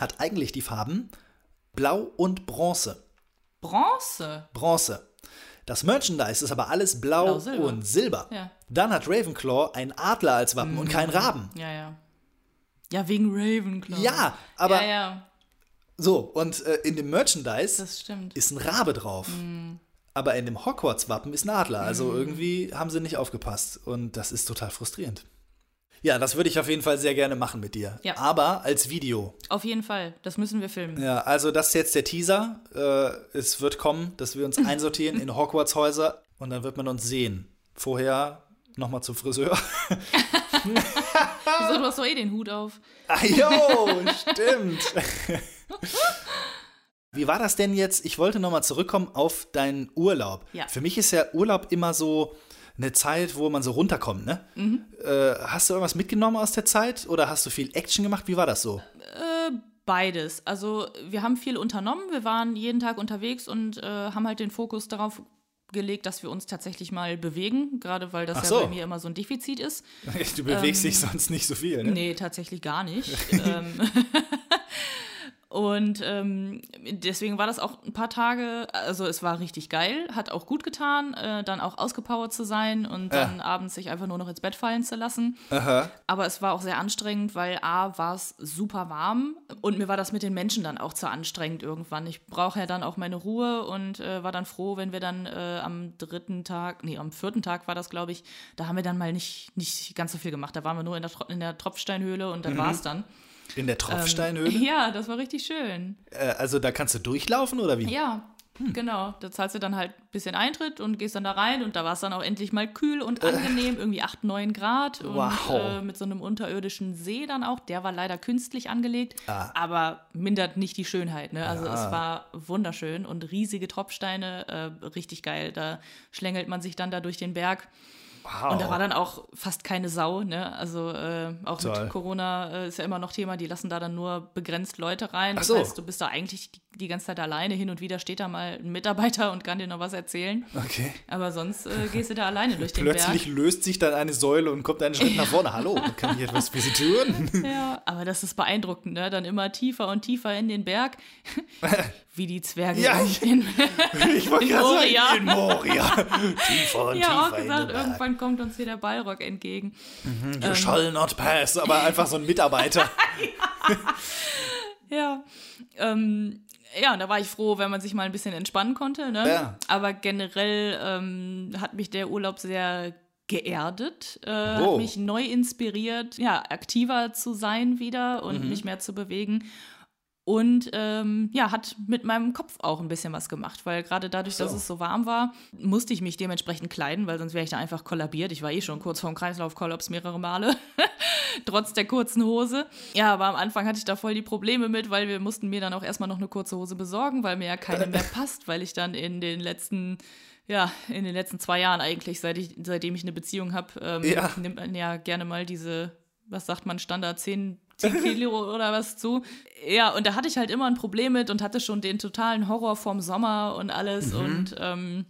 hat eigentlich die Farben Blau und Bronze. Bronze. Bronze. Das Merchandise ist aber alles blau, Blau, Silber. und Silber. Ja. Dann hat Ravenclaw einen Adler als Wappen und keinen Raben. Ja, ja. Ja, wegen Ravenclaw. Ja, aber Ja, ja, so, und äh, in dem Merchandise das stimmt. ist ein Rabe drauf. Aber in dem Hogwarts-Wappen ist ein Adler. Also irgendwie haben sie nicht aufgepasst. Und das ist total frustrierend. Ja, das würde ich auf jeden Fall sehr gerne machen mit dir. Ja. Aber als Video. Auf jeden Fall. Das müssen wir filmen. Ja, also das ist jetzt der Teaser. Äh, es wird kommen, dass wir uns einsortieren in Hogwarts-Häuser und dann wird man uns sehen. Vorher nochmal zum Friseur. Wieso, du hast doch eh den Hut auf. Ah, jo, stimmt. Wie war das denn jetzt? Ich wollte nochmal zurückkommen auf deinen Urlaub. Ja. Für mich ist ja Urlaub immer so eine Zeit, wo man so runterkommt, ne? Mhm. Äh, hast du irgendwas mitgenommen aus der Zeit oder hast du viel Action gemacht? Wie war das so? Beides. Also wir haben viel unternommen. Wir waren jeden Tag unterwegs und äh, haben halt den Fokus darauf gelegt, dass wir uns tatsächlich mal bewegen. Gerade weil das Ach ja so. bei mir immer so ein Defizit ist. Du bewegst dich sonst nicht so viel, ne? Ähm, Nee, tatsächlich gar nicht. ähm, und ähm, deswegen war das auch ein paar Tage, also es war richtig geil, hat auch gut getan, äh, dann auch ausgepowert zu sein und dann abends sich einfach nur noch ins Bett fallen zu lassen. Aha. Aber es war auch sehr anstrengend, weil A, war es super warm und mir war das mit den Menschen dann auch zu anstrengend irgendwann. Ich brauche ja dann auch meine Ruhe und äh, war dann froh, wenn wir dann äh, am dritten Tag, nee, am vierten Tag war das, glaube ich, da haben wir dann mal nicht, nicht ganz so viel gemacht. Da waren wir nur in der, in der Tropfsteinhöhle und dann war es dann. In der Tropfsteinhöhle? Ja, das war richtig schön. Äh, also da kannst du durchlaufen oder wie? Ja. Hm. Genau, da zahlst du dann halt ein bisschen Eintritt und gehst dann da rein und da war es dann auch endlich mal kühl und Äh. angenehm, irgendwie 8, 9 Grad und Wow. äh, mit so einem unterirdischen See dann auch. Der war leider künstlich angelegt, Ah. aber mindert nicht die Schönheit. Ne? Also es war wunderschön und riesige Tropfsteine, äh, richtig geil. Da schlängelt man sich dann da durch den Berg. Wow. Und da war dann auch fast keine Sau, ne? Also äh, auch Toll. mit Corona äh, ist ja immer noch Thema, die lassen da dann nur begrenzt Leute rein. Ach Das so. heißt, du bist da eigentlich die, die ganze Zeit alleine. Hin und wieder steht da mal ein Mitarbeiter und kann dir noch was erzählen. okay. Aber sonst äh, gehst du da alleine durch den Plötzlich löst sich dann eine Säule und kommt einen Schritt nach vorne. Hallo, kann ich etwas für Sie tun? Berg. Ja, aber das ist beeindruckend, ne? Dann immer tiefer und tiefer in den Berg. Wie die Zwerge Ja, in, ich- in, Ich In gerade Moria. sagen, in Moria. Tiefer und ja, auch tiefer in gesagt, den Berg. irgendwann kommt uns hier der Ballrock entgegen. You shall not pass, aber einfach so ein Mitarbeiter. Ja, ähm, ja, und da war ich froh, wenn man sich mal ein bisschen entspannen konnte. Ne? Ja. Aber generell ähm, hat mich der Urlaub sehr geerdet, äh, Oh. hat mich neu inspiriert, ja, aktiver zu sein wieder und Mhm. mich mehr zu bewegen. Und ähm, ja, hat mit meinem Kopf auch ein bisschen was gemacht, weil gerade dadurch, so. dass es so warm war, musste ich mich dementsprechend kleiden, weil sonst wäre ich da einfach kollabiert. Ich war eh schon kurz vorm Kreislaufkollaps mehrere Male, trotz der kurzen Hose. Ja, aber am Anfang hatte ich da voll die Probleme mit, weil wir mussten mir dann auch erstmal noch eine kurze Hose besorgen, weil mir ja keine mehr passt, weil ich dann in den letzten ja, in den letzten zwei Jahren eigentlich, seit ich, seitdem ich eine Beziehung habe, ähm, Ja. nimmt man ja gerne mal diese, was sagt man, Standard 10, 10 Kilo oder was zu. Ja, und da hatte ich halt immer ein Problem mit und hatte schon den totalen Horror vom Sommer und alles und ähm,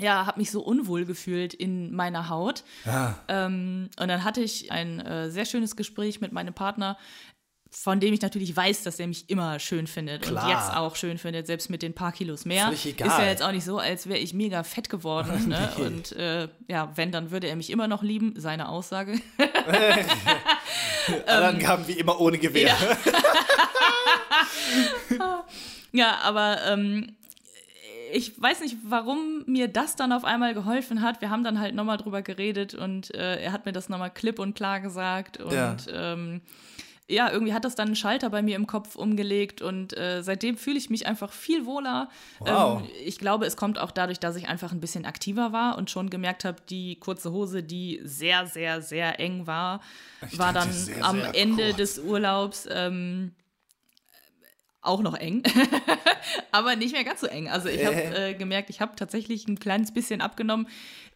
ja, habe mich so unwohl gefühlt in meiner Haut. Ja. Ähm, und dann hatte ich ein äh, sehr schönes Gespräch mit meinem Partner, von dem ich natürlich weiß, dass er mich immer schön findet Klar. und jetzt auch schön findet, selbst mit den paar Kilos mehr. Völlig egal. Ist ja jetzt auch nicht so, als wäre ich mega fett geworden. Ne? Nee. Und äh, ja, wenn, dann würde er mich immer noch lieben, seine Aussage. Alle Angaben wie immer ohne Gewehr. Ja, aber ähm, ich weiß nicht, warum mir das dann auf einmal geholfen hat. Wir haben dann halt nochmal drüber geredet und äh, er hat mir das nochmal klipp und klar gesagt. Und Ja. ähm, ja, irgendwie hat das dann einen Schalter bei mir im Kopf umgelegt und äh, seitdem fühle ich mich einfach viel wohler. Wow. Ähm, ich glaube, es kommt auch dadurch, dass ich einfach ein bisschen aktiver war und schon gemerkt habe, die kurze Hose, die sehr, sehr, sehr eng war, Ich war dann sehr, am sehr Ende kurz. des Urlaubs ähm, auch noch eng, aber nicht mehr ganz so eng. Also ich habe äh, gemerkt, ich habe tatsächlich ein kleines bisschen abgenommen.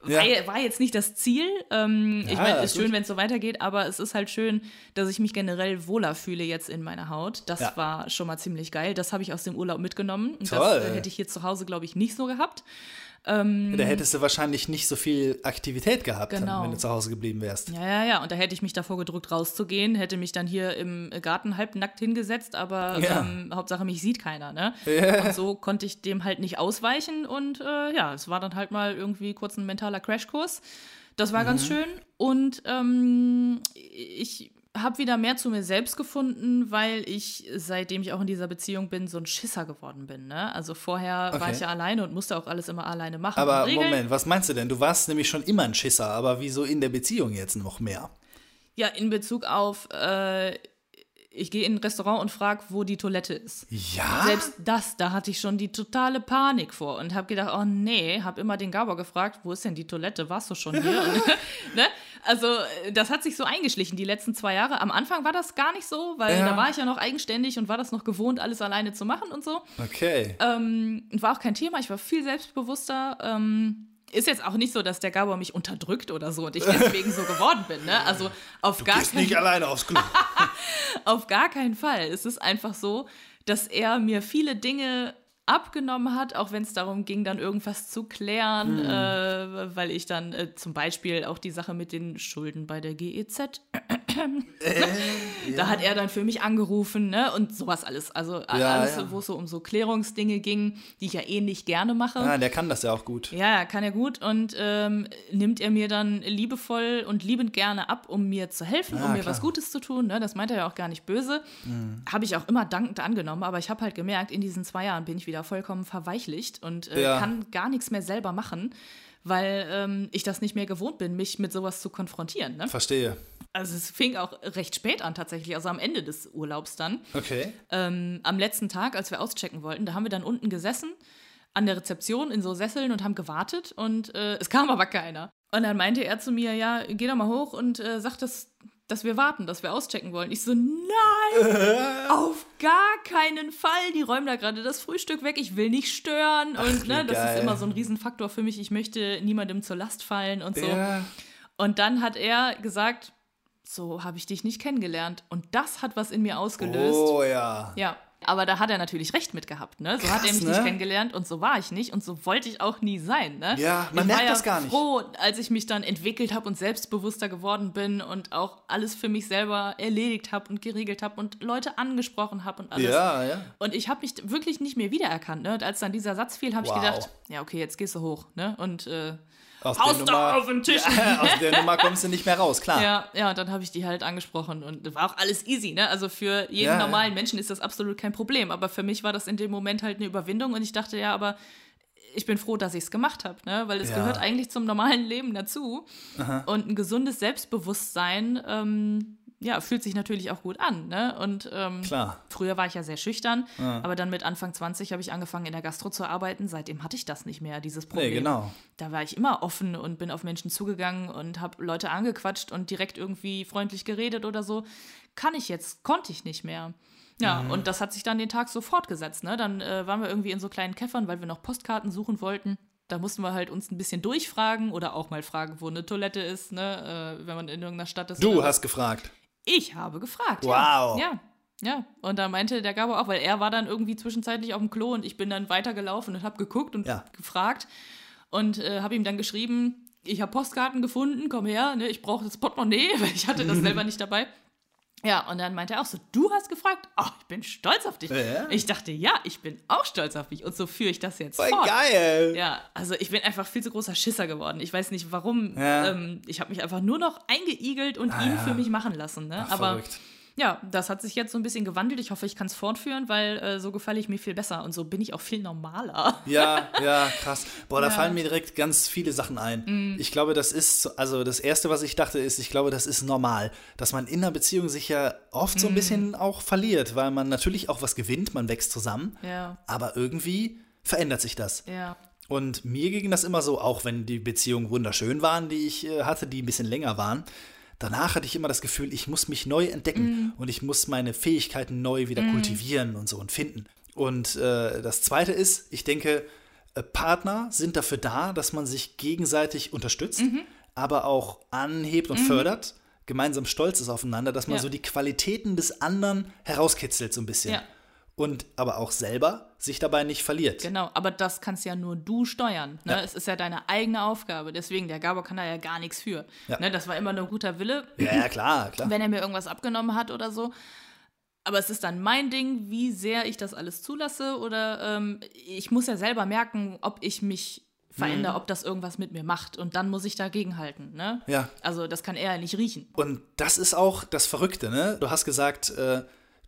Ja. War, war jetzt nicht das Ziel. Ähm, ich Ja, meine, ist gut. schön, wenn es so weitergeht, aber es ist halt schön, dass ich mich generell wohler fühle jetzt in meiner Haut. Das Ja. war schon mal ziemlich geil. Das habe ich aus dem Urlaub mitgenommen. Toll. Das äh, hätte ich hier zu Hause, glaube ich, nicht so gehabt. Da hättest du wahrscheinlich nicht so viel Aktivität gehabt, dann, Genau. wenn du zu Hause geblieben wärst. Ja, ja, ja. Und da hätte ich mich davor gedrückt, rauszugehen, hätte mich dann hier im Garten halbnackt hingesetzt, aber Ja. ähm, Hauptsache mich sieht keiner, ne? Ja. Und so konnte ich dem halt nicht ausweichen und äh, ja, es war dann halt mal irgendwie kurz ein mentaler Crashkurs. Das war Mhm. ganz schön und ähm, ich habe wieder mehr zu mir selbst gefunden, weil ich, seitdem ich auch in dieser Beziehung bin, so ein Schisser geworden bin. Ne? Also vorher war Okay. ich ja alleine und musste auch alles immer alleine machen. Aber. Moment, was meinst du denn? Du warst nämlich schon immer ein Schisser, aber wieso in der Beziehung jetzt noch mehr? Ja, in Bezug auf, äh, ich gehe in ein Restaurant und frage, wo die Toilette ist. Ja? Selbst das, da hatte ich schon die totale Panik vor und habe gedacht, oh nee, habe immer den Gabor gefragt, wo ist denn die Toilette? Warst du schon hier? und, ne? Also äh, das hat sich so eingeschlichen die letzten zwei Jahre. Am Anfang war das gar nicht so, weil Ja. da war ich ja noch eigenständig und war das noch gewohnt, alles alleine zu machen und so. Okay. Ähm, war auch kein Thema, ich war viel selbstbewusster. Ähm, ist jetzt auch nicht so, dass der Gabor mich unterdrückt oder so und ich deswegen so geworden bin. Ne? Also auf gar Gehst keinen nicht alleine aufs Klo. auf gar keinen Fall. Es ist einfach so, dass er mir viele Dinge abgenommen hat, auch wenn es darum ging, dann irgendwas zu klären, äh, weil ich dann äh, zum Beispiel auch die Sache mit den Schulden bei der GEZ, da hat er dann für mich angerufen, ne, und sowas alles. Also Ja, alles, ja. wo es so um so Klärungsdinge ging, die ich ja eh nicht gerne mache. Ah, der kann das ja auch gut. Ja, kann er gut und ähm, nimmt er mir dann liebevoll und liebend gerne ab, um mir zu helfen, Ah, um mir klar. was Gutes zu tun. Ne? Das meint er ja auch gar nicht böse. Habe ich auch immer dankend angenommen, aber ich habe halt gemerkt, in diesen zwei Jahren bin ich wieder vollkommen verweichlicht und äh, Ja. kann gar nichts mehr selber machen, weil ähm, ich das nicht mehr gewohnt bin, mich mit sowas zu konfrontieren. Ne? Verstehe. Also es fing auch recht spät an tatsächlich, also am Ende des Urlaubs dann Okay. ähm, am letzten Tag, als wir auschecken wollten, da haben wir dann unten gesessen an der Rezeption in so Sesseln und haben gewartet und äh, es kam aber keiner. Und dann meinte er zu mir, ja, geh doch mal hoch und äh, sag, dass, dass wir warten, dass wir auschecken wollen. Ich so, nein, auf gar keinen Fall. Die räumen da gerade das Frühstück weg, ich will nicht stören. Und wie ne, das geil. ist immer so ein Riesenfaktor für mich. Ich möchte niemandem zur Last fallen und so. Ja. Und dann hat er gesagt, so habe ich dich nicht kennengelernt. Und das hat was in mir ausgelöst. Oh ja. Ja, aber da hat er natürlich recht mit gehabt, ne? So hat er Krass, mich ne? nicht kennengelernt und so war ich nicht und so wollte ich auch nie sein, ne? Ja, man ich merkt war ja das gar nicht. froh, als ich mich dann entwickelt habe und selbstbewusster geworden bin und auch alles für mich selber erledigt habe und geregelt habe und Leute angesprochen habe und alles. Ja, ja. Und ich habe mich wirklich nicht mehr wiedererkannt, ne? Und als dann dieser Satz fiel, habe Wow. ich gedacht, ja, okay, jetzt gehst du hoch, ne? Und äh, Aus Haust der Nummer, auf den Tisch. Ja, aus der Nummer kommst du nicht mehr raus, klar. Ja, ja, und dann habe ich die halt angesprochen und war auch alles easy, ne? Also für jeden Ja, normalen Menschen ist das absolut kein Problem, aber für mich war das in dem Moment halt eine Überwindung und ich dachte, ja, aber ich bin froh, dass ich es gemacht habe, ne? Weil es Ja. gehört eigentlich zum normalen Leben dazu. Und ein gesundes Selbstbewusstsein, ähm, ja, fühlt sich natürlich auch gut an, ne? Und ähm, Klar. früher war ich ja sehr schüchtern, aber dann mit Anfang 20 habe ich angefangen in der Gastro zu arbeiten. Seitdem hatte ich das nicht mehr, dieses Problem. Nee, genau. Da war ich immer offen und bin auf Menschen zugegangen und habe Leute angequatscht und direkt irgendwie freundlich geredet oder so. Kann ich jetzt, konnte ich nicht mehr. Ja, Mhm. und das hat sich dann den Tag so fortgesetzt. Ne? Dann äh, waren wir irgendwie in so kleinen Käffern, weil wir noch Postkarten suchen wollten. Da mussten wir halt uns ein bisschen durchfragen oder auch mal fragen, wo eine Toilette ist, ne? äh, wenn man in irgendeiner Stadt ist. Du hast gefragt. Ich habe gefragt. Wow. Ja. ja. Ja. Und da meinte der Gabo auch, weil er war dann irgendwie zwischenzeitlich auf dem Klo und ich bin dann weitergelaufen und habe geguckt und Ja. gefragt und äh, habe ihm dann geschrieben, ich habe Postkarten gefunden, komm her, ne, ich brauche das Portemonnaie, weil ich hatte das selber nicht dabei. Ja, und dann meinte er auch so, du hast gefragt? Oh, ich bin stolz auf dich. Ja. Ich dachte, ja, ich bin auch stolz auf mich. Und so führe ich das jetzt Voll fort. geil. Ja, also ich bin einfach viel zu großer Schisser geworden. Ich weiß nicht warum. Ja. Ähm, ich habe mich einfach nur noch eingeigelt und ihn Ah, ja. für mich machen lassen. Ne? Ach, Aber verrückt. Ja, das hat sich jetzt so ein bisschen gewandelt. Ich hoffe, ich kann es fortführen, weil äh, so gefalle ich mir viel besser und so bin ich auch viel normaler. Ja, ja, krass. Boah, da ja. fallen mir direkt ganz viele Sachen ein. Mm. Ich glaube, das ist, also das Erste, was ich dachte, ist, ich glaube, das ist normal, dass man in einer Beziehung sich ja oft so ein mm. bisschen auch verliert, weil man natürlich auch was gewinnt, man wächst zusammen, ja. aber irgendwie verändert sich das. Ja. Und mir ging das immer so, auch wenn die Beziehungen wunderschön waren, die ich äh, hatte, die ein bisschen länger waren. Danach hatte ich immer das Gefühl, ich muss mich neu entdecken mm. und ich muss meine Fähigkeiten neu wieder mm. kultivieren und so und finden. Und äh, das Zweite ist, ich denke, äh, Partner sind dafür da, dass man sich gegenseitig unterstützt, mhm. aber auch anhebt und mhm. fördert, gemeinsam stolz ist aufeinander, dass man ja. so die Qualitäten des anderen herauskitzelt so ein bisschen. Ja und aber auch selber sich dabei nicht verliert. Genau, aber das kannst ja nur du steuern. Ne? Ja. Es ist ja deine eigene Aufgabe. Deswegen, der Gabor kann da ja gar nichts für. Ja. Ne? Das war immer nur guter Wille. Ja, ja, klar, klar. Wenn er mir irgendwas abgenommen hat oder so. Aber es ist dann mein Ding, wie sehr ich das alles zulasse. Oder ähm, ich muss ja selber merken, ob ich mich verändere, mhm. ob das irgendwas mit mir macht. Und dann muss ich dagegen halten. Ne? Ja. Also das kann er ja nicht riechen. Und das ist auch das Verrückte. Ne? Du hast gesagt, äh,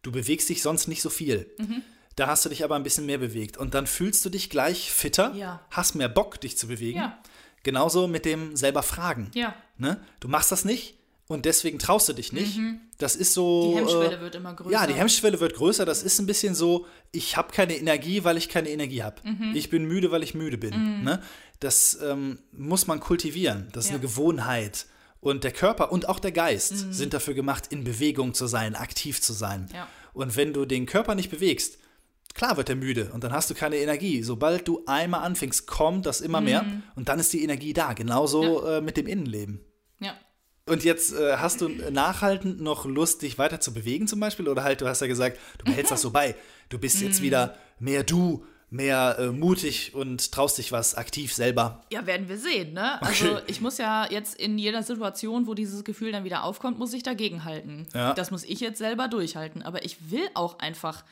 Du bewegst dich sonst nicht so viel. Mhm. Da hast du dich aber ein bisschen mehr bewegt. Und dann fühlst du dich gleich fitter, ja. hast mehr Bock, dich zu bewegen. Ja. Genauso mit dem selber Fragen. Ja. Ne? Du machst das nicht und deswegen traust du dich nicht. Mhm. Das ist so. Die Hemmschwelle äh, wird immer größer. Ja, die Hemmschwelle wird größer. Das ist ein bisschen so, ich habe keine Energie, weil ich keine Energie habe. Mhm. Ich bin müde, weil ich müde bin. Mhm. Ne? Das ähm, muss man kultivieren. Das ist ja. eine Gewohnheit. Und der Körper und auch der Geist mhm. sind dafür gemacht, in Bewegung zu sein, aktiv zu sein. Ja. Und wenn du den Körper nicht bewegst, klar wird er müde und dann hast du keine Energie. Sobald du einmal anfängst, kommt das immer mhm. mehr und dann ist die Energie da. Genauso ja. äh, mit dem Innenleben. Ja. Und jetzt äh, hast du nachhaltend noch Lust, dich weiter zu bewegen zum Beispiel? Oder halt, du hast ja gesagt, du behältst das so bei. Du bist jetzt mhm. wieder mehr du, mehr äh, mutig und traust dich was aktiv selber? Ja, werden wir sehen, ne? Also okay. ich muss ja jetzt in jeder Situation, wo dieses Gefühl dann wieder aufkommt, muss ich dagegen halten. Ja. Das muss ich jetzt selber durchhalten. Aber ich will auch einfach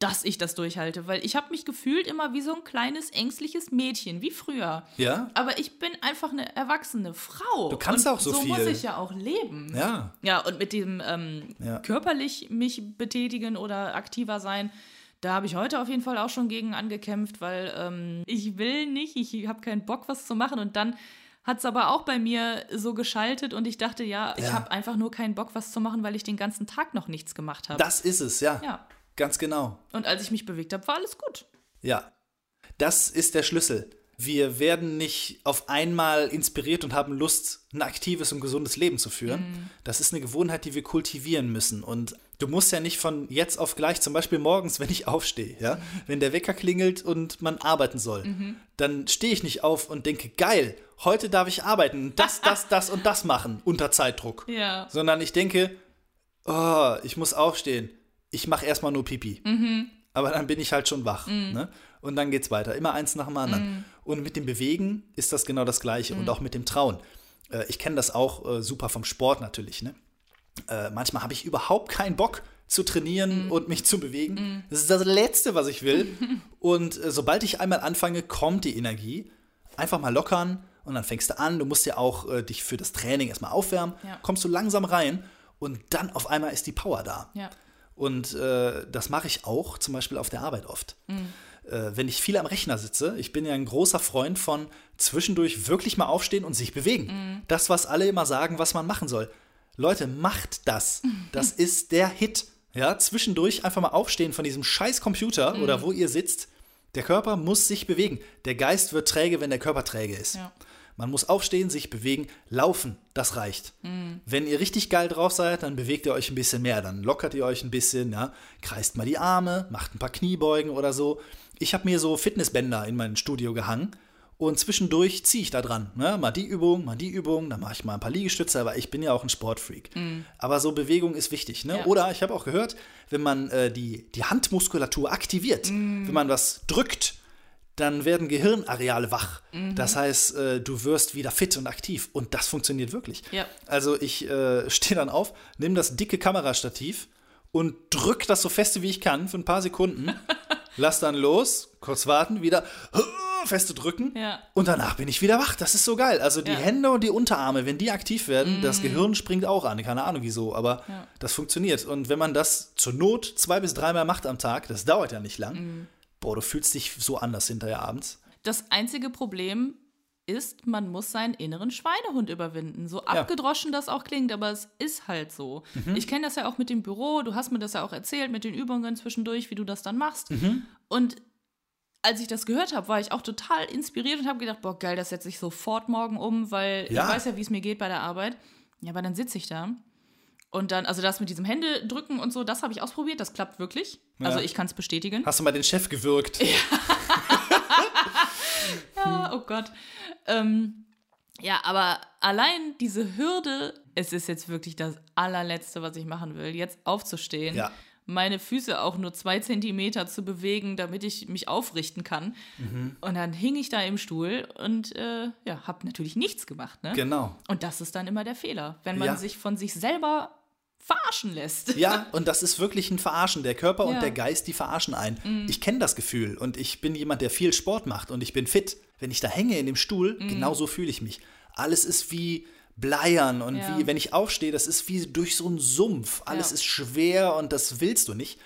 dass ich das durchhalte, weil ich habe mich gefühlt immer wie so ein kleines ängstliches Mädchen, wie früher. Ja. Aber ich bin einfach eine erwachsene Frau. Du kannst und auch so, so viel. So muss ich ja auch leben. Ja. Ja, und mit dem ähm, ja. körperlich mich betätigen oder aktiver sein, da habe ich heute auf jeden Fall auch schon gegen angekämpft, weil ähm, ich will nicht, ich habe keinen Bock, was zu machen. Und dann hat es aber auch bei mir so geschaltet und ich dachte, ja, ich habe einfach nur keinen Bock, was zu machen, weil ich den ganzen Tag noch nichts gemacht habe. Das ist es, ja. Ja. Ganz genau. Und als ich mich bewegt habe, war alles gut. Ja. Das ist der Schlüssel. Wir werden nicht auf einmal inspiriert und haben Lust, ein aktives und gesundes Leben zu führen. Mm. Das ist eine Gewohnheit, die wir kultivieren müssen. Und du musst ja nicht von jetzt auf gleich, zum Beispiel morgens, wenn ich aufstehe, ja, wenn der Wecker klingelt und man arbeiten soll, mhm. dann stehe ich nicht auf und denke, geil, heute darf ich arbeiten, das, das, das und das machen unter Zeitdruck. Ja. Sondern ich denke, oh, ich muss aufstehen. Ich mache erstmal nur Pipi. Mhm aber dann bin ich halt schon wach. Mm. Ne? Und dann geht's weiter. Immer eins nach dem anderen. Mm. Und mit dem Bewegen ist das genau das Gleiche. Mm. Und auch mit dem Trauen. Äh, ich kenne das auch äh, super vom Sport natürlich. Ne? Äh, manchmal habe ich überhaupt keinen Bock zu trainieren mm. und mich zu bewegen. Mm. Das ist das Letzte, was ich will. und äh, sobald ich einmal anfange, kommt die Energie. Einfach mal lockern und dann fängst du an. Du musst ja auch äh, dich für das Training erstmal aufwärmen. Ja. Kommst du langsam rein und dann auf einmal ist die Power da. Ja. Und äh, das mache ich auch zum Beispiel auf der Arbeit oft. Mhm. Äh, wenn ich viel am Rechner sitze, ich bin ja ein großer Freund von zwischendurch wirklich mal aufstehen und sich bewegen. Mhm. Das, was alle immer sagen, was man machen soll. Leute, macht das. Das ist der Hit. Ja, zwischendurch einfach mal aufstehen von diesem scheiß Computer mhm. oder wo ihr sitzt. Der Körper muss sich bewegen. Der Geist wird träge, wenn der Körper träge ist. Ja. Man muss aufstehen, sich bewegen, laufen, das reicht. Mhm. Wenn ihr richtig geil drauf seid, dann bewegt ihr euch ein bisschen mehr, dann lockert ihr euch ein bisschen, ja, kreist mal die Arme, macht ein paar Kniebeugen oder so. Ich habe mir so Fitnessbänder in mein Studio gehangen und zwischendurch ziehe ich da dran. Ne? Mal die Übung, mal die Übung, dann mache ich mal ein paar Liegestütze, aber ich bin ja auch ein Sportfreak. Mhm. Aber so Bewegung ist wichtig. Ne? Ja. Oder ich habe auch gehört, wenn man äh, die, die Handmuskulatur aktiviert, mhm. wenn man was drückt, dann werden Gehirnareale wach. Mhm. Das heißt, äh, du wirst wieder fit und aktiv. Und das funktioniert wirklich. Ja. Also ich äh, stehe dann auf, nehme das dicke Kamerastativ und drück das so feste wie ich kann für ein paar Sekunden. lass dann los, kurz warten, wieder feste drücken Ja. und danach bin ich wieder wach. Das ist so geil. Also die Ja. Hände und die Unterarme, wenn die aktiv werden, das Gehirn springt auch an. Keine Ahnung wieso, aber Ja. das funktioniert. Und wenn man das zur Not zwei bis dreimal macht am Tag, das dauert ja nicht lang, boah, du fühlst dich so anders hinterher abends. Das einzige Problem ist, man muss seinen inneren Schweinehund überwinden. So abgedroschen das auch klingt, aber es ist halt so. Ich kenne das ja auch mit dem Büro, du hast mir das ja auch erzählt mit den Übungen zwischendurch, wie du das dann machst. Und als ich das gehört habe, war ich auch total inspiriert und habe gedacht, boah, geil, das setze ich sofort morgen um, weil Ja. ich weiß ja, wie es mir geht bei der Arbeit. Ja, aber dann sitze ich da. Und dann, also das mit diesem Hände drücken und so, das habe ich ausprobiert, das klappt wirklich. Also Ja. ich kann es bestätigen. Hast du mal den Chef gewürgt? Ah, oh Gott. Ähm, ja, aber allein diese Hürde, es ist jetzt wirklich das allerletzte, was ich machen will, jetzt aufzustehen, Ja. meine Füße auch nur zwei Zentimeter zu bewegen, damit ich mich aufrichten kann. Mhm. Und dann hing ich da im Stuhl und äh, ja, habe natürlich nichts gemacht. Ne? Genau. Und das ist dann immer der Fehler, wenn man Ja. sich von sich selber verarschen lässt. Ja, und das ist wirklich ein Verarschen. Der Körper und Ja. der Geist, die verarschen einen. Ich kenne das Gefühl und ich bin jemand, der viel Sport macht und ich bin fit. Wenn ich da hänge in dem Stuhl, genau so fühle ich mich. Alles ist wie Bleiern und Ja. wie, wenn ich aufstehe, das ist wie durch so einen Sumpf. Alles Ja. ist schwer und das willst du nicht.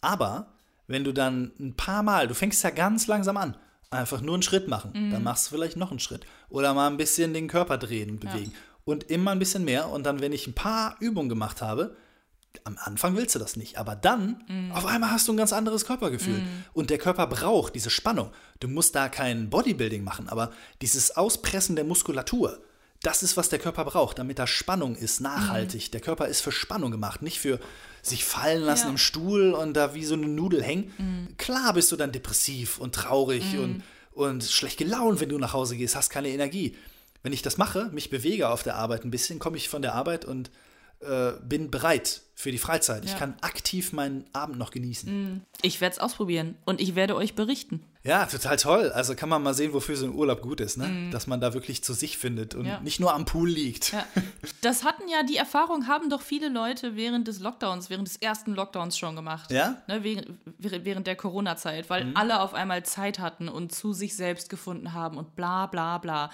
Aber wenn du dann ein paar Mal, du fängst ja ganz langsam an, einfach nur einen Schritt machen, Mhm. dann machst du vielleicht noch einen Schritt. Oder mal ein bisschen den Körper drehen und bewegen. Und immer ein bisschen mehr. Und dann, wenn ich ein paar Übungen gemacht habe, am Anfang willst du das nicht, aber dann auf einmal hast du ein ganz anderes Körpergefühl. Und der Körper braucht diese Spannung. Du musst da kein Bodybuilding machen, aber dieses Auspressen der Muskulatur, das ist, was der Körper braucht, damit da Spannung ist, nachhaltig. Der Körper ist für Spannung gemacht, nicht für sich fallen lassen Ja. im Stuhl und da wie so eine Nudel hängen. Klar bist du dann depressiv und traurig und, und schlecht gelaunt, wenn du nach Hause gehst, hast keine Energie. Wenn ich das mache, mich bewege auf der Arbeit ein bisschen, komme ich von der Arbeit und äh, bin bereit für die Freizeit. Ich Ja. kann aktiv meinen Abend noch genießen. Ich werde es ausprobieren und ich werde euch berichten. Ja, total toll. Also kann man mal sehen, wofür so ein Urlaub gut ist, ne? Dass man da wirklich zu sich findet und Ja. nicht nur am Pool liegt. Ja. Das hatten ja, die Erfahrung haben doch viele Leute während des Lockdowns, während des ersten Lockdowns schon gemacht. Ja? Ne, während, während der Corona-Zeit, weil Mhm. alle auf einmal Zeit hatten und zu sich selbst gefunden haben und bla bla bla.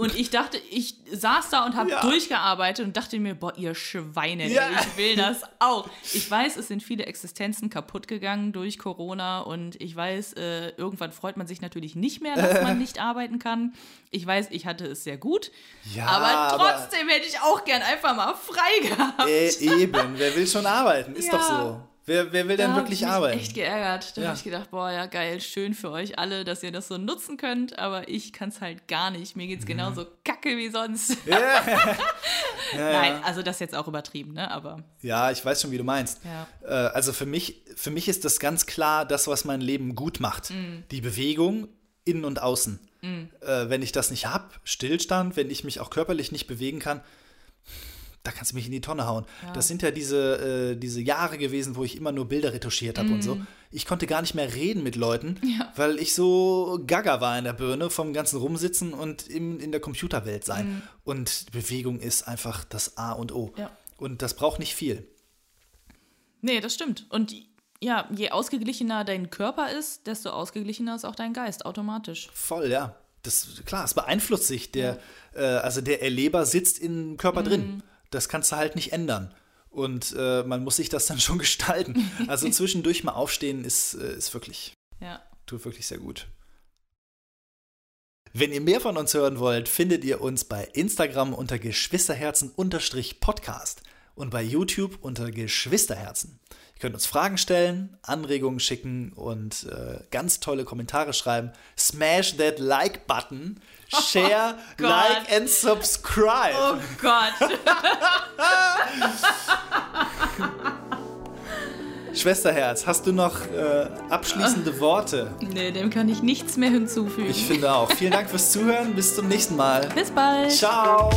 Und ich dachte, ich saß da und habe Ja. durchgearbeitet und dachte mir, boah, ihr Schweine, Ja. ich will das auch. Ich weiß, es sind viele Existenzen kaputt gegangen durch Corona und ich weiß, äh, irgendwann freut man sich natürlich nicht mehr, dass man nicht arbeiten kann. Ich weiß, ich hatte es sehr gut. Ja, aber aber- trotzdem hätte ich auch gern einfach mal frei gehabt. Äh, eben, wer will schon arbeiten? Ist doch so. Wer, wer will denn Da hab wirklich ich mich arbeiten? echt geärgert. Da Ja. habe ich gedacht, boah, ja geil, schön für euch alle, dass ihr das so nutzen könnt, aber ich kann es halt gar nicht. Mir Mhm. geht's genauso kacke wie sonst. Ja, Nein, ja. also das ist jetzt auch übertrieben, ne? Aber ja, ich weiß schon, wie du meinst. Ja. Äh, also für mich, für mich ist das ganz klar das, was mein Leben gut macht. Mhm. Die Bewegung innen und außen. Äh, wenn ich das nicht habe, Stillstand, wenn ich mich auch körperlich nicht bewegen kann, da kannst du mich in die Tonne hauen. Das sind ja diese, äh, diese Jahre gewesen, wo ich immer nur Bilder retuschiert habe und so. Ich konnte gar nicht mehr reden mit Leuten, Mhm. Ja. weil ich so gaga war in der Birne vom ganzen Rumsitzen und im, in der Computerwelt sein. Und Bewegung ist einfach das A und O. Mhm. Ja. Und das braucht nicht viel. nee, das stimmt. Und ja, je ausgeglichener dein Körper ist, desto ausgeglichener ist auch dein Geist automatisch. Voll, ja. Das, klar, es beeinflusst sich. Der, äh, also der Erleber sitzt im Körper drin. Das kannst du halt nicht ändern. Und äh, man muss sich das dann schon gestalten. Also zwischendurch mal aufstehen ist, äh, ist wirklich, Ja. tut wirklich sehr gut. Wenn ihr mehr von uns hören wollt, findet ihr uns bei Instagram unter Geschwisterherzen-Podcast und bei YouTube unter Geschwisterherzen. Ihr könnt uns Fragen stellen, Anregungen schicken und äh, ganz tolle Kommentare schreiben. Smash that Like-Button, share, Gott. like and subscribe. Oh Gott. Schwesterherz, hast du noch äh, abschließende Worte? nee, dem kann ich nichts mehr hinzufügen. Ich finde auch. Vielen Dank fürs Zuhören. Bis zum nächsten Mal. Bis bald. Ciao.